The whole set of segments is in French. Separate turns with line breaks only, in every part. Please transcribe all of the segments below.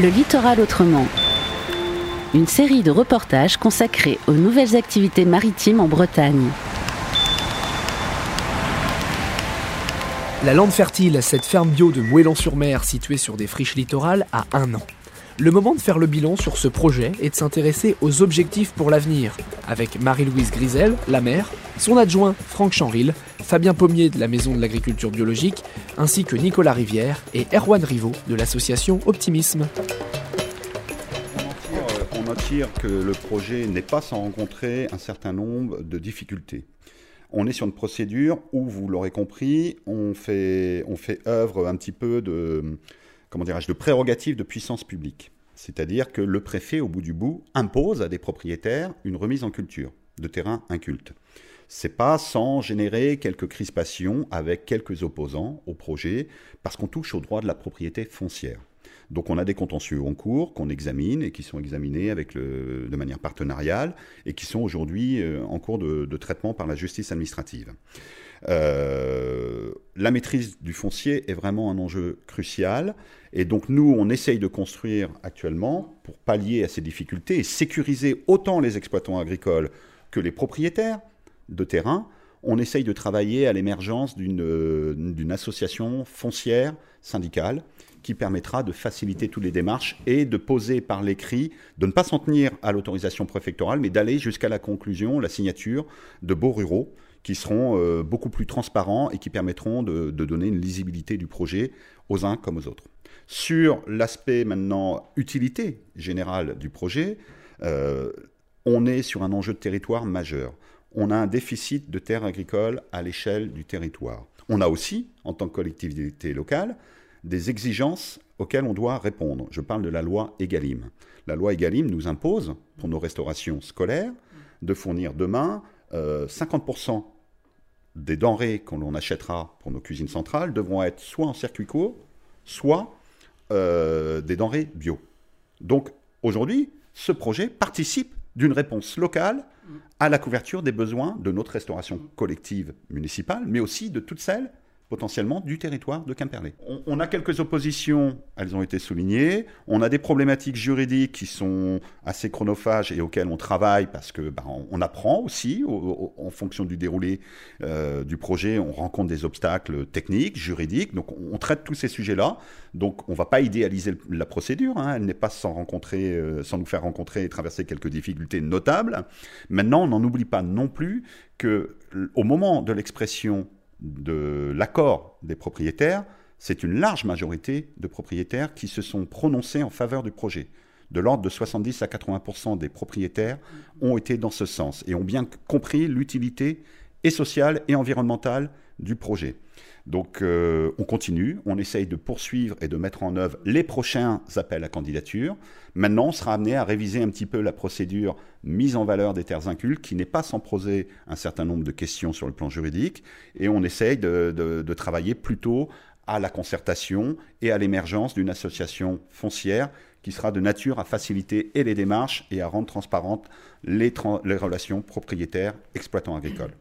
Le littoral autrement. Une série de reportages consacrés aux nouvelles activités maritimes en Bretagne.
La Lande Fertile, cette ferme bio de Moëlan-sur-Mer située sur des friches littorales, a un an. Le moment de faire le bilan sur ce projet et de s'intéresser aux objectifs pour l'avenir, avec Marie-Louise Grisel, la maire, son adjoint Franck Chanril, Fabien Pommier de la Maison de l'Agriculture Biologique, ainsi que Nicolas Rivière et Erwan Rivaud de l'association Optimisme.
On en tire que le projet n'est pas sans rencontrer un certain nombre de difficultés. On est sur une procédure où, vous l'aurez compris, on fait, œuvre un petit peu de, comment de prérogative de puissance publique. C'est-à-dire que le préfet, au bout du bout, impose à des propriétaires une remise en culture de terrains incultes. C'est pas sans générer quelques crispations avec quelques opposants au projet, parce qu'on touche au droit de la propriété foncière. Donc on a des contentieux en cours qu'on examine et qui sont examinés avec de manière partenariale et qui sont aujourd'hui euh, en cours de, traitement par la justice administrative. Euh, la maîtrise du foncier est vraiment un enjeu crucial. Et donc nous, on essaye de construire actuellement, pour pallier à ces difficultés et sécuriser autant les exploitants agricoles que les propriétaires de terrain, on essaye de travailler à l'émergence d'une association foncière syndicale qui permettra de faciliter toutes les démarches et de poser par l'écrit, de ne pas s'en tenir à l'autorisation préfectorale, mais d'aller jusqu'à la conclusion, la signature de beaux ruraux qui seront euh, beaucoup plus transparents et qui permettront de, donner une lisibilité du projet aux uns comme aux autres. Sur l'aspect maintenant utilité générale du projet, euh, on est sur un enjeu de territoire majeur. On a un déficit de terres agricoles à l'échelle du territoire. On a aussi, en tant que collectivité locale, des exigences auxquelles on doit répondre. Je parle de la loi EGalim. La loi EGalim nous impose, pour nos restaurations scolaires, de fournir demain 50% euh, des denrées qu'on achètera pour nos cuisines centrales devront être soit en circuit court, soit euh, des denrées bio. Donc aujourd'hui, ce projet participe d'une réponse locale à la couverture des besoins de notre restauration collective municipale, mais aussi de toutes celles potentiellement du territoire de Quimperlé. On, a quelques oppositions, elles ont été soulignées. On a des problématiques juridiques qui sont assez chronophages et auxquelles on travaille parce que bah, on, apprend aussi en fonction du déroulé euh, du projet. On rencontre des obstacles techniques, juridiques. Donc on, traite tous ces sujets-là. Donc on ne va pas idéaliser la procédure. Hein. Elle n'est pas sans rencontrer, euh, sans nous faire rencontrer et traverser quelques difficultés notables. Maintenant, on n'en oublie pas non plus que au moment de l'expression de l'accord des propriétaires, c'est une large majorité de propriétaires qui se sont prononcés en faveur du projet. De l'ordre de 70 à 80% des propriétaires ont été dans ce sens et ont bien compris l'utilité et sociale et environnementale du projet. Donc euh, on continue, on essaye de poursuivre et de mettre en œuvre les prochains appels à candidature. Maintenant, on sera amené à réviser un petit peu la procédure mise en valeur des terres incultes, qui n'est pas sans poser un certain nombre de questions sur le plan juridique, et on essaye de, travailler plutôt à la concertation et à l'émergence d'une association foncière qui sera de nature à faciliter et les démarches et à rendre transparentes les, les relations propriétaires exploitants agricoles.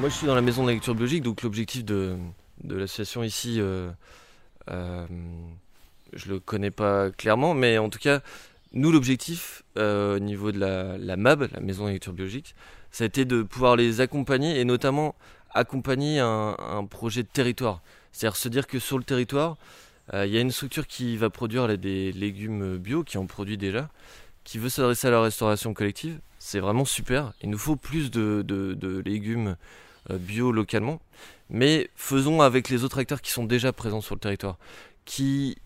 Moi, je suis dans la maison de la lecture biologique, donc l'objectif de, l'association ici, euh, euh, je le connais pas clairement, mais en tout cas, nous, l'objectif euh, au niveau de la, MAB, la maison de la lecture biologique, ça a été de pouvoir les accompagner et notamment accompagner un, projet de territoire. C'est-à-dire se dire que sur le territoire, il y a une structure qui va produire des légumes bio, qui en produit déjà, qui veut s'adresser à la restauration collective. C'est vraiment super. Il nous faut plus de, légumes euh, bio localement, mais faisons avec les autres acteurs qui sont déjà présents sur le territoire, qui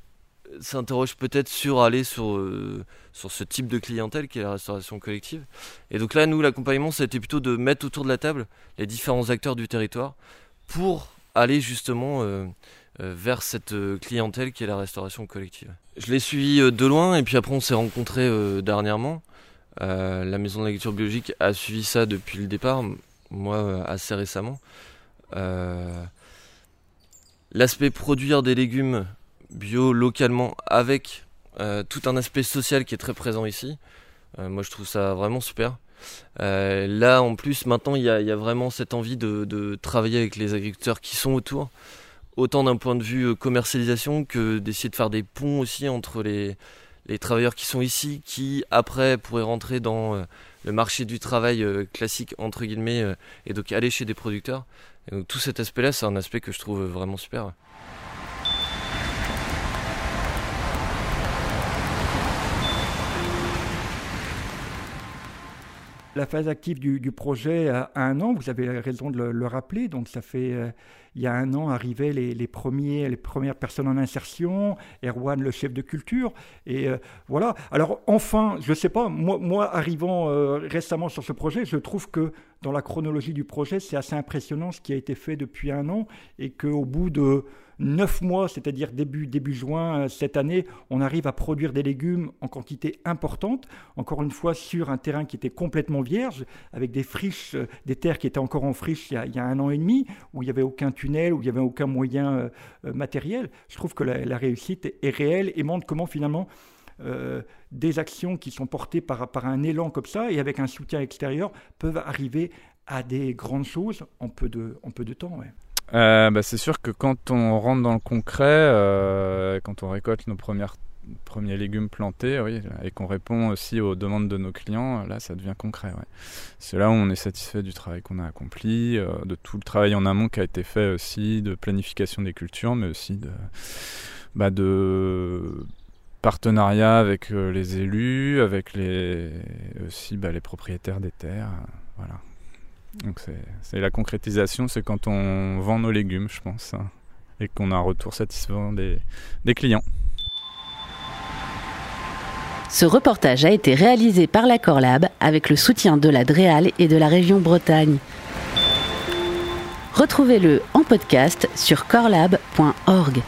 s'interrogent peut-être sur aller sur, euh, sur ce type de clientèle qui est la restauration collective. Et donc là, nous, l'accompagnement, c'était plutôt de mettre autour de la table les différents acteurs du territoire pour aller justement euh, vers cette clientèle qui est la restauration collective. Je l'ai suivi de loin et puis après on s'est rencontrés dernièrement. la maison de l'agriculture biologique a suivi ça depuis le départ moi euh, assez récemment. Euh, l'aspect produire des légumes bio localement avec euh, tout un aspect social qui est très présent ici. moi je trouve ça vraiment super. là, en plus, maintenant, il y a, vraiment cette envie de, travailler avec les agriculteurs qui sont autour, autant d'un point de vue commercialisation que d'essayer de faire des ponts aussi entre les, les travailleurs qui sont ici, qui après pourraient rentrer dans le marché du travail classique, entre guillemets, et donc aller chez des producteurs. Donc tout cet aspect-là, c'est un aspect que je trouve vraiment super.
La phase active du, projet a un an, vous avez raison de le, rappeler, donc ça fait, euh, il y a un an, arrivaient les, premiers, les premières personnes en insertion, Erwan, le chef de culture, et euh, voilà. Alors enfin, je ne sais pas, moi, moi arrivant euh, récemment sur ce projet, je trouve que dans la chronologie du projet, c'est assez impressionnant ce qui a été fait depuis un an, et qu'au bout de neuf mois, c'est-à-dire début, début juin euh, cette année, on arrive à produire des légumes en quantité importante, encore une fois sur un terrain qui était complètement vierge, avec des friches, euh, des terres qui étaient encore en friche il y a, un an et demi, où il n'y avait aucun tunnel, où il n'y avait aucun moyen euh, matériel. Je trouve que la, réussite est réelle et montre comment finalement des actions qui sont portées par, un élan comme ça et avec un soutien extérieur peuvent arriver à des grandes choses en peu de, temps.
Euh, bah, c'est sûr que quand on rentre dans le concret, euh, quand on récolte nos premières, premiers légumes plantés, oui, et qu'on répond aussi aux demandes de nos clients, là, ça devient concret. Ouais. C'est là où on est satisfait du travail qu'on a accompli, euh, de tout le travail en amont qui a été fait aussi, de planification des cultures, mais aussi de, bah, de partenariat avec les élus, avec les, aussi bah, les propriétaires des terres. voilà. Donc c'est la concrétisation, c'est quand on vend nos légumes, je pense, hein, et qu'on a un retour satisfaisant des, des clients.
Ce reportage a été réalisé par la Corlab avec le soutien de la Dréal et de la région Bretagne. Retrouvez-le en podcast sur corlab.org.